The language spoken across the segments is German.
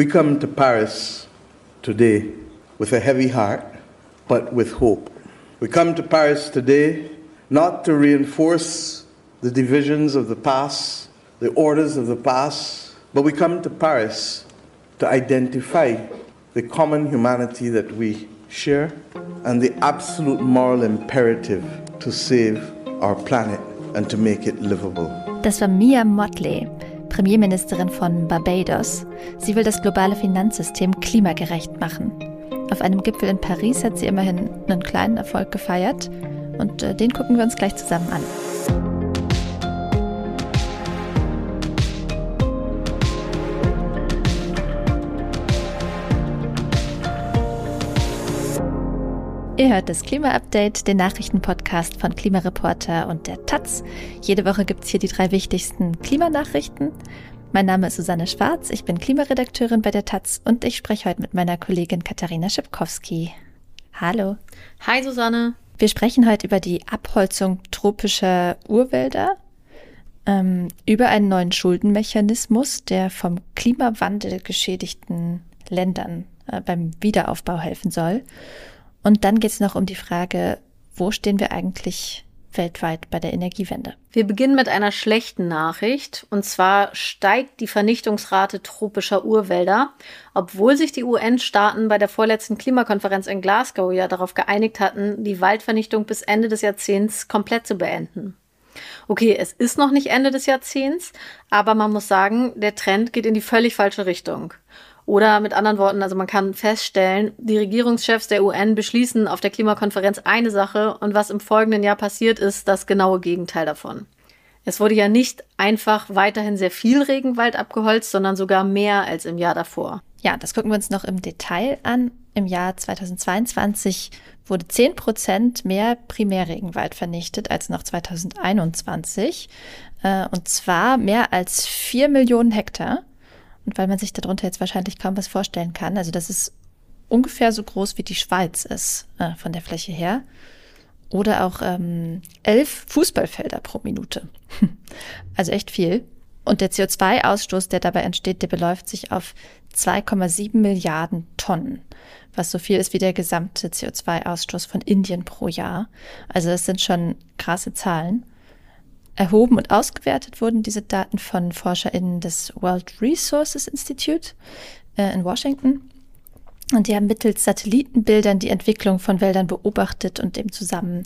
We come to Paris today with a heavy heart, but with hope. We come to Paris today not to reinforce the divisions of the past, the orders of the past, but we come to Paris to identify the common humanity that we share and the absolute moral imperative to save our planet and to make it livable. Das war Mia Motley. Premierministerin von Barbados. Sie will das globale Finanzsystem klimagerecht machen. Auf einem Gipfel in Paris hat sie immerhin einen kleinen Erfolg gefeiert und äh, den gucken wir uns gleich zusammen an. Ihr hört das Klima-Update, den Nachrichtenpodcast von Klimareporter und der Taz. Jede Woche gibt es hier die drei wichtigsten Klimanachrichten. Mein Name ist Susanne Schwarz, ich bin Klimaredakteurin bei der Taz und ich spreche heute mit meiner Kollegin Katharina Schipkowski. Hallo. Hi Susanne. Wir sprechen heute über die Abholzung tropischer Urwälder, ähm, über einen neuen Schuldenmechanismus, der vom Klimawandel geschädigten Ländern äh, beim Wiederaufbau helfen soll und dann geht es noch um die Frage, wo stehen wir eigentlich weltweit bei der Energiewende? Wir beginnen mit einer schlechten Nachricht. Und zwar steigt die Vernichtungsrate tropischer Urwälder, obwohl sich die UN-Staaten bei der vorletzten Klimakonferenz in Glasgow ja darauf geeinigt hatten, die Waldvernichtung bis Ende des Jahrzehnts komplett zu beenden. Okay, es ist noch nicht Ende des Jahrzehnts, aber man muss sagen, der Trend geht in die völlig falsche Richtung. Oder mit anderen Worten, also man kann feststellen, die Regierungschefs der UN beschließen auf der Klimakonferenz eine Sache und was im folgenden Jahr passiert ist, das genaue Gegenteil davon. Es wurde ja nicht einfach weiterhin sehr viel Regenwald abgeholzt, sondern sogar mehr als im Jahr davor. Ja, das gucken wir uns noch im Detail an. Im Jahr 2022 wurde 10 Prozent mehr Primärregenwald vernichtet als noch 2021. Äh, und zwar mehr als 4 Millionen Hektar. Weil man sich darunter jetzt wahrscheinlich kaum was vorstellen kann, also das ist ungefähr so groß wie die Schweiz ist äh, von der Fläche her. Oder auch ähm, elf Fußballfelder pro Minute. also echt viel. Und der CO2-Ausstoß, der dabei entsteht, der beläuft sich auf 2,7 Milliarden Tonnen, was so viel ist wie der gesamte CO2-Ausstoß von Indien pro Jahr. Also das sind schon krasse Zahlen. Erhoben und ausgewertet wurden diese Daten von ForscherInnen des World Resources Institute äh, in Washington. Und die haben mittels Satellitenbildern die Entwicklung von Wäldern beobachtet und eben zusammen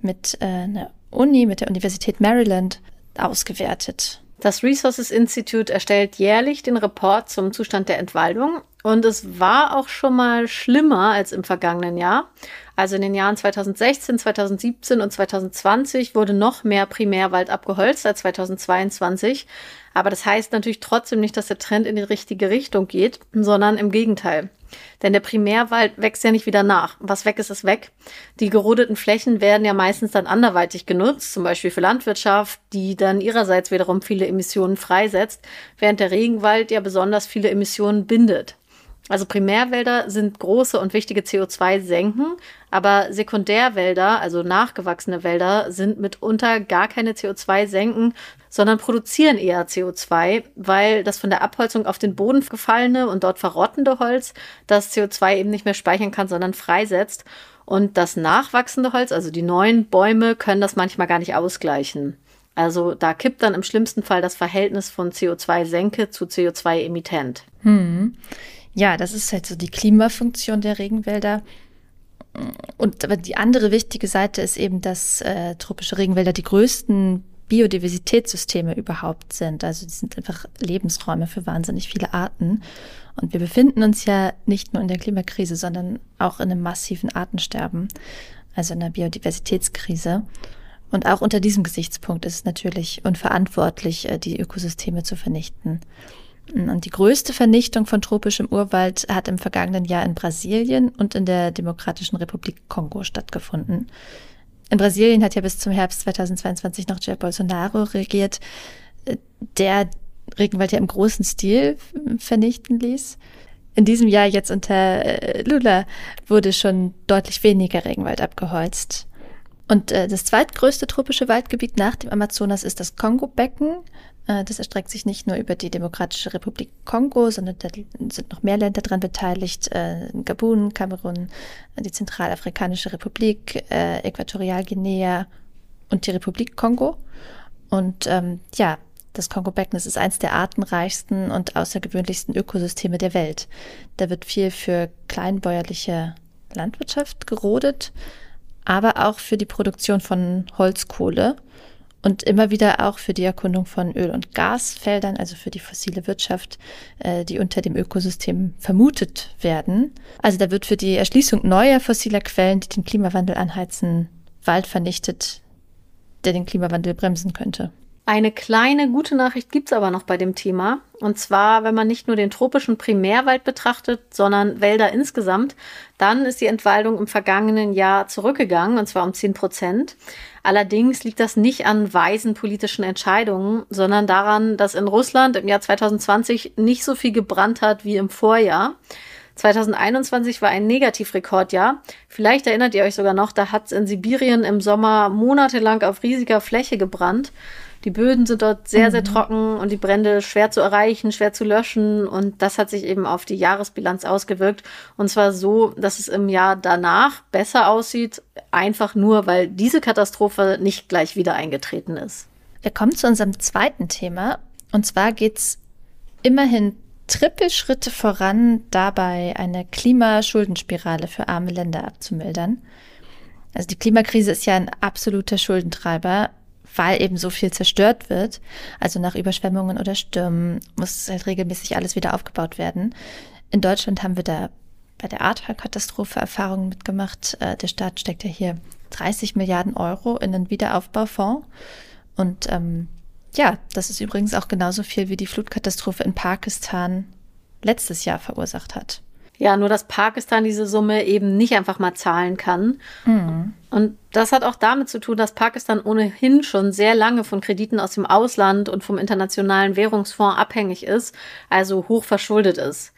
mit äh, einer Uni, mit der Universität Maryland ausgewertet. Das Resources Institute erstellt jährlich den Report zum Zustand der Entwaldung und es war auch schon mal schlimmer als im vergangenen Jahr. Also in den Jahren 2016, 2017 und 2020 wurde noch mehr Primärwald abgeholzt als 2022. Aber das heißt natürlich trotzdem nicht, dass der Trend in die richtige Richtung geht, sondern im Gegenteil. Denn der Primärwald wächst ja nicht wieder nach. Was weg ist, ist weg. Die gerodeten Flächen werden ja meistens dann anderweitig genutzt, zum Beispiel für Landwirtschaft, die dann ihrerseits wiederum viele Emissionen freisetzt, während der Regenwald ja besonders viele Emissionen bindet. Also Primärwälder sind große und wichtige CO2-Senken, aber Sekundärwälder, also nachgewachsene Wälder, sind mitunter gar keine CO2-Senken, sondern produzieren eher CO2, weil das von der Abholzung auf den Boden gefallene und dort verrottende Holz das CO2 eben nicht mehr speichern kann, sondern freisetzt. Und das nachwachsende Holz, also die neuen Bäume, können das manchmal gar nicht ausgleichen. Also da kippt dann im schlimmsten Fall das Verhältnis von CO2-Senke zu CO2-Emittent. Hm. Ja, das ist halt so die Klimafunktion der Regenwälder. Und die andere wichtige Seite ist eben, dass äh, tropische Regenwälder die größten Biodiversitätssysteme überhaupt sind. Also die sind einfach Lebensräume für wahnsinnig viele Arten. Und wir befinden uns ja nicht nur in der Klimakrise, sondern auch in einem massiven Artensterben, also in einer Biodiversitätskrise. Und auch unter diesem Gesichtspunkt ist es natürlich unverantwortlich, äh, die Ökosysteme zu vernichten. Und die größte Vernichtung von tropischem Urwald hat im vergangenen Jahr in Brasilien und in der Demokratischen Republik Kongo stattgefunden. In Brasilien hat ja bis zum Herbst 2022 noch Jair Bolsonaro regiert, der Regenwald ja im großen Stil vernichten ließ. In diesem Jahr jetzt unter äh, Lula wurde schon deutlich weniger Regenwald abgeholzt. Und äh, das zweitgrößte tropische Waldgebiet nach dem Amazonas ist das Kongo-Becken Äh, das erstreckt sich nicht nur über die Demokratische Republik Kongo, sondern da sind noch mehr Länder daran beteiligt. Äh, Gabun, Kamerun, die Zentralafrikanische Republik, äh, Äquatorialguinea und die Republik Kongo. Und ähm, ja, das Kongo-Becken ist eines der artenreichsten und außergewöhnlichsten Ökosysteme der Welt. Da wird viel für kleinbäuerliche Landwirtschaft gerodet, aber auch für die Produktion von Holzkohle und immer wieder auch für die Erkundung von Öl- und Gasfeldern, also für die fossile Wirtschaft, äh, die unter dem Ökosystem vermutet werden. Also da wird für die Erschließung neuer fossiler Quellen, die den Klimawandel anheizen, Wald vernichtet, der den Klimawandel bremsen könnte. Eine kleine gute Nachricht gibt's aber noch bei dem Thema. Und zwar, wenn man nicht nur den tropischen Primärwald betrachtet, sondern Wälder insgesamt, dann ist die Entwaldung im vergangenen Jahr zurückgegangen, und zwar um 10 Prozent. Allerdings liegt das nicht an weisen politischen Entscheidungen, sondern daran, dass in Russland im Jahr 2020 nicht so viel gebrannt hat wie im Vorjahr. 2021 war ein Negativrekordjahr. Vielleicht erinnert ihr euch sogar noch, da hat es in Sibirien im Sommer monatelang auf riesiger Fläche gebrannt. Die Böden sind dort sehr, sehr mhm. trocken und die Brände schwer zu erreichen, schwer zu löschen. Und das hat sich eben auf die Jahresbilanz ausgewirkt. Und zwar so, dass es im Jahr danach besser aussieht, einfach nur, weil diese Katastrophe nicht gleich wieder eingetreten ist. Wir kommen zu unserem zweiten Thema. Und zwar geht es immerhin Trippelschritte voran, dabei eine Klimaschuldenspirale für arme Länder abzumildern. Also die Klimakrise ist ja ein absoluter Schuldentreiber weil eben so viel zerstört wird. Also nach Überschwemmungen oder Stürmen muss halt regelmäßig alles wieder aufgebaut werden. In Deutschland haben wir da bei der Ahrtal-Katastrophe Erfahrungen mitgemacht. Äh, der Staat steckt ja hier 30 Milliarden Euro in einen Wiederaufbaufonds. Und ähm, ja, das ist übrigens auch genauso viel wie die Flutkatastrophe in Pakistan letztes Jahr verursacht hat. Ja, nur dass Pakistan diese Summe eben nicht einfach mal zahlen kann. Mhm. Und das hat auch damit zu tun, dass Pakistan ohnehin schon sehr lange von Krediten aus dem Ausland und vom Internationalen Währungsfonds abhängig ist, also hoch verschuldet ist.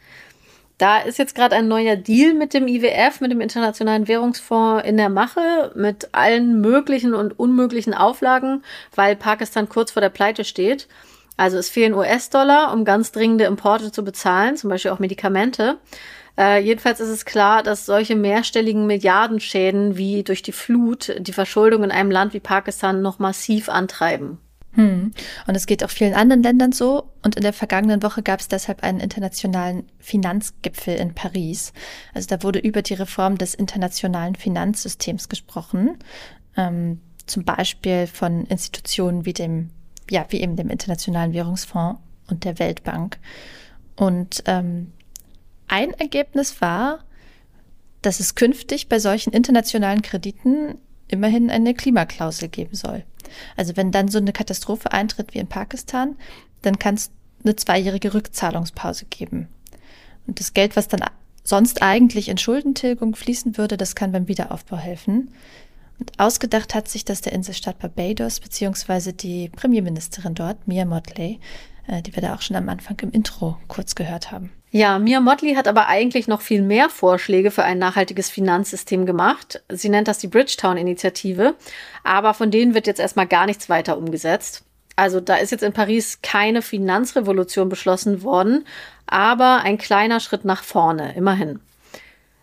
Da ist jetzt gerade ein neuer Deal mit dem IWF, mit dem Internationalen Währungsfonds in der Mache, mit allen möglichen und unmöglichen Auflagen, weil Pakistan kurz vor der Pleite steht. Also es fehlen US-Dollar, um ganz dringende Importe zu bezahlen, zum Beispiel auch Medikamente. Äh, jedenfalls ist es klar, dass solche mehrstelligen Milliardenschäden wie durch die Flut die Verschuldung in einem Land wie Pakistan noch massiv antreiben. Hm. Und es geht auch vielen anderen Ländern so. Und in der vergangenen Woche gab es deshalb einen internationalen Finanzgipfel in Paris. Also da wurde über die Reform des internationalen Finanzsystems gesprochen. Ähm, zum Beispiel von Institutionen wie dem, ja, wie eben dem Internationalen Währungsfonds und der Weltbank. Und ähm, ein Ergebnis war, dass es künftig bei solchen internationalen Krediten immerhin eine Klimaklausel geben soll. Also wenn dann so eine Katastrophe eintritt wie in Pakistan, dann kann es eine zweijährige Rückzahlungspause geben. Und das Geld, was dann sonst eigentlich in Schuldentilgung fließen würde, das kann beim Wiederaufbau helfen. Und ausgedacht hat sich das der Inselstaat Barbados beziehungsweise die Premierministerin dort, Mia Motley, äh, die wir da auch schon am Anfang im Intro kurz gehört haben. Ja, Mia Motley hat aber eigentlich noch viel mehr Vorschläge für ein nachhaltiges Finanzsystem gemacht. Sie nennt das die Bridgetown-Initiative, aber von denen wird jetzt erstmal gar nichts weiter umgesetzt. Also da ist jetzt in Paris keine Finanzrevolution beschlossen worden, aber ein kleiner Schritt nach vorne, immerhin.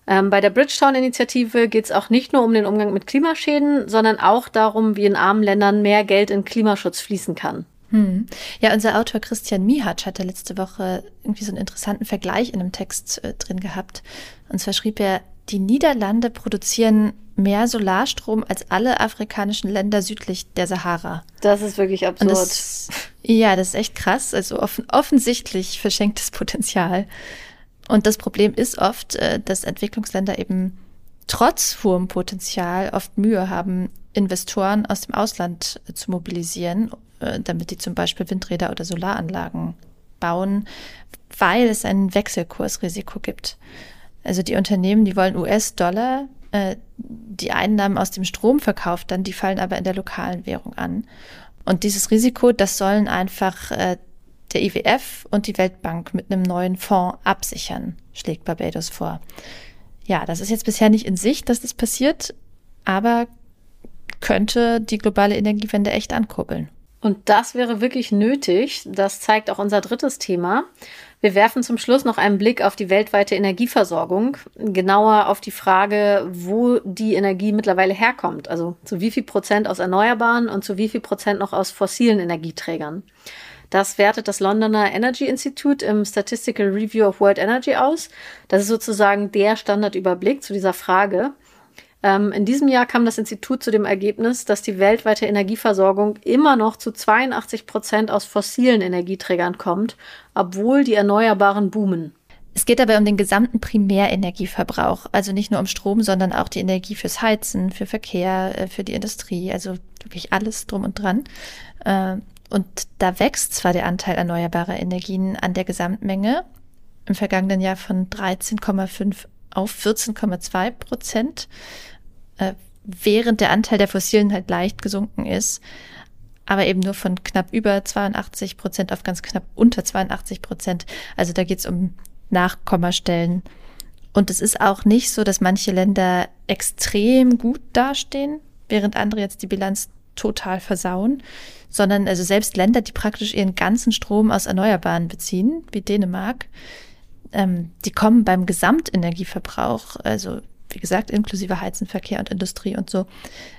Ähm, bei der Bridgetown-Initiative geht es auch nicht nur um den Umgang mit Klimaschäden, sondern auch darum, wie in armen Ländern mehr Geld in Klimaschutz fließen kann. Hm. Ja, unser Autor Christian Mihatsch hatte letzte Woche irgendwie so einen interessanten Vergleich in einem Text äh, drin gehabt. Und zwar schrieb er, die Niederlande produzieren mehr Solarstrom als alle afrikanischen Länder südlich der Sahara. Das ist wirklich absurd. Das, ja, das ist echt krass. Also offen, offensichtlich verschenktes Potenzial. Und das Problem ist oft, äh, dass Entwicklungsländer eben trotz hohem Potenzial oft Mühe haben, Investoren aus dem Ausland äh, zu mobilisieren, äh, damit die zum Beispiel Windräder oder Solaranlagen bauen, weil es ein Wechselkursrisiko gibt. Also die Unternehmen, die wollen US-Dollar, äh, die Einnahmen aus dem Strom verkauft dann, die fallen aber in der lokalen Währung an. Und dieses Risiko, das sollen einfach der IWF und die Weltbank mit einem neuen Fonds absichern, schlägt Barbados vor. Ja, das ist jetzt bisher nicht in Sicht, dass das passiert, aber könnte die globale Energiewende echt ankurbeln. Und das wäre wirklich nötig. Das zeigt auch unser drittes Thema. Wir werfen zum Schluss noch einen Blick auf die weltweite Energieversorgung, genauer auf die Frage, wo die Energie mittlerweile herkommt. Also zu wie viel Prozent aus Erneuerbaren und zu wie viel Prozent noch aus fossilen Energieträgern. Das wertet das Londoner Energy Institute im Statistical Review of World Energy aus. Das ist sozusagen der Standardüberblick zu dieser Frage. Ähm, in diesem Jahr kam das Institut zu dem Ergebnis, dass die weltweite Energieversorgung immer noch zu 82 Prozent aus fossilen Energieträgern kommt, obwohl die Erneuerbaren boomen. Es geht dabei um den gesamten Primärenergieverbrauch, also nicht nur um Strom, sondern auch die Energie fürs Heizen, für Verkehr, äh, für die Industrie, also wirklich alles drum und dran. Äh, und da wächst zwar der Anteil erneuerbarer Energien an der Gesamtmenge im vergangenen Jahr von 13,5 auf 14,2 Prozent, äh, während der Anteil der Fossilen halt leicht gesunken ist, aber eben nur von knapp über 82 Prozent auf ganz knapp unter 82 Prozent. Also da geht es um Nachkommastellen. Und es ist auch nicht so, dass manche Länder extrem gut dastehen, während andere jetzt die Bilanz total versauen, sondern also selbst Länder, die praktisch ihren ganzen Strom aus Erneuerbaren beziehen, wie Dänemark, ähm, die kommen beim Gesamtenergieverbrauch, also wie gesagt, inklusive Heizen, Verkehr und Industrie und so,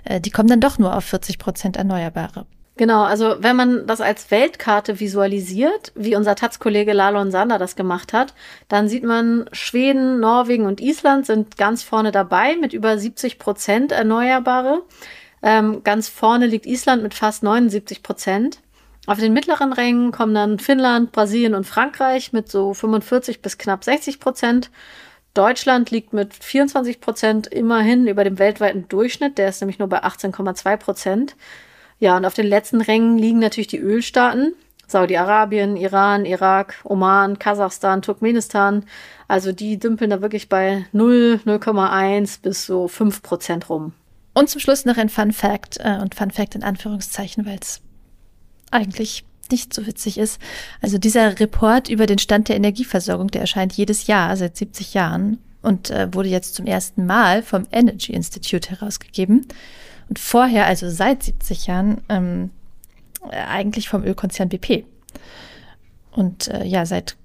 äh, die kommen dann doch nur auf 40 Prozent Erneuerbare. Genau, also wenn man das als Weltkarte visualisiert, wie unser Taz-Kollege Lalon Sander das gemacht hat, dann sieht man, Schweden, Norwegen und Island sind ganz vorne dabei mit über 70 Prozent Erneuerbare. Ähm, ganz vorne liegt Island mit fast 79 Prozent. Auf den mittleren Rängen kommen dann Finnland, Brasilien und Frankreich mit so 45 bis knapp 60 Prozent. Deutschland liegt mit 24 Prozent immerhin über dem weltweiten Durchschnitt. Der ist nämlich nur bei 18,2 Prozent. Ja, und auf den letzten Rängen liegen natürlich die Ölstaaten. Saudi-Arabien, Iran, Irak, Oman, Kasachstan, Turkmenistan. Also die dümpeln da wirklich bei 0, 0,1 bis so 5 Prozent rum. Und zum Schluss noch ein Fun Fact, äh, und Fun Fact in Anführungszeichen, weil es eigentlich nicht so witzig ist. Also dieser Report über den Stand der Energieversorgung, der erscheint jedes Jahr seit 70 Jahren und äh, wurde jetzt zum ersten Mal vom Energy Institute herausgegeben. Und vorher, also seit 70 Jahren, ähm, äh, eigentlich vom Ölkonzern BP. Und äh, ja, seit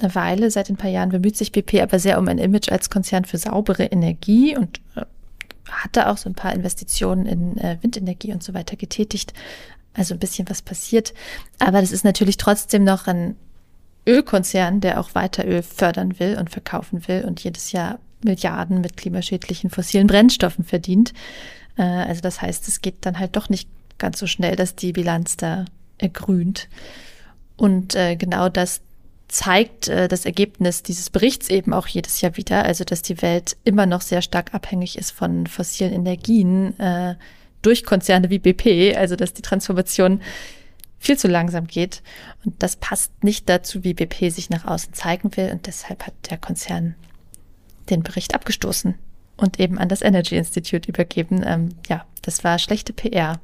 einer Weile, seit ein paar Jahren bemüht sich BP aber sehr um ein Image als Konzern für saubere Energie und äh, hatte auch so ein paar Investitionen in äh, Windenergie und so weiter getätigt also ein bisschen was passiert. Aber das ist natürlich trotzdem noch ein Ölkonzern, der auch weiter Öl fördern will und verkaufen will und jedes Jahr Milliarden mit klimaschädlichen fossilen Brennstoffen verdient. Äh, also das heißt, es geht dann halt doch nicht ganz so schnell, dass die Bilanz da ergrünt. Und äh, genau das zeigt äh, das Ergebnis dieses Berichts eben auch jedes Jahr wieder, also dass die Welt immer noch sehr stark abhängig ist von fossilen Energien durch Konzerne wie BP, also dass die Transformation viel zu langsam geht. Und das passt nicht dazu, wie BP sich nach außen zeigen will. Und deshalb hat der Konzern den Bericht abgestoßen und eben an das Energy Institute übergeben. Ähm, ja, das war schlechte PR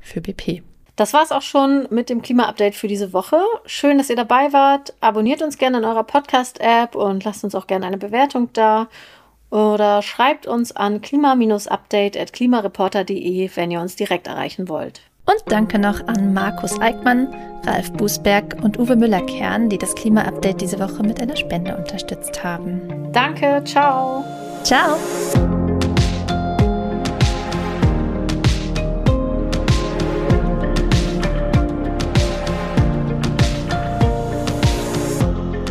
für BP. Das war es auch schon mit dem Klima-Update für diese Woche. Schön, dass ihr dabei wart. Abonniert uns gerne in eurer Podcast-App und lasst uns auch gerne eine Bewertung da oder schreibt uns an klima-update.klimareporter.de, wenn ihr uns direkt erreichen wollt. Und danke noch an Markus Eickmann, Ralf Bußberg und Uwe Müller-Kern, die das Klima-Update diese Woche mit einer Spende unterstützt haben. Danke, ciao. Ciao.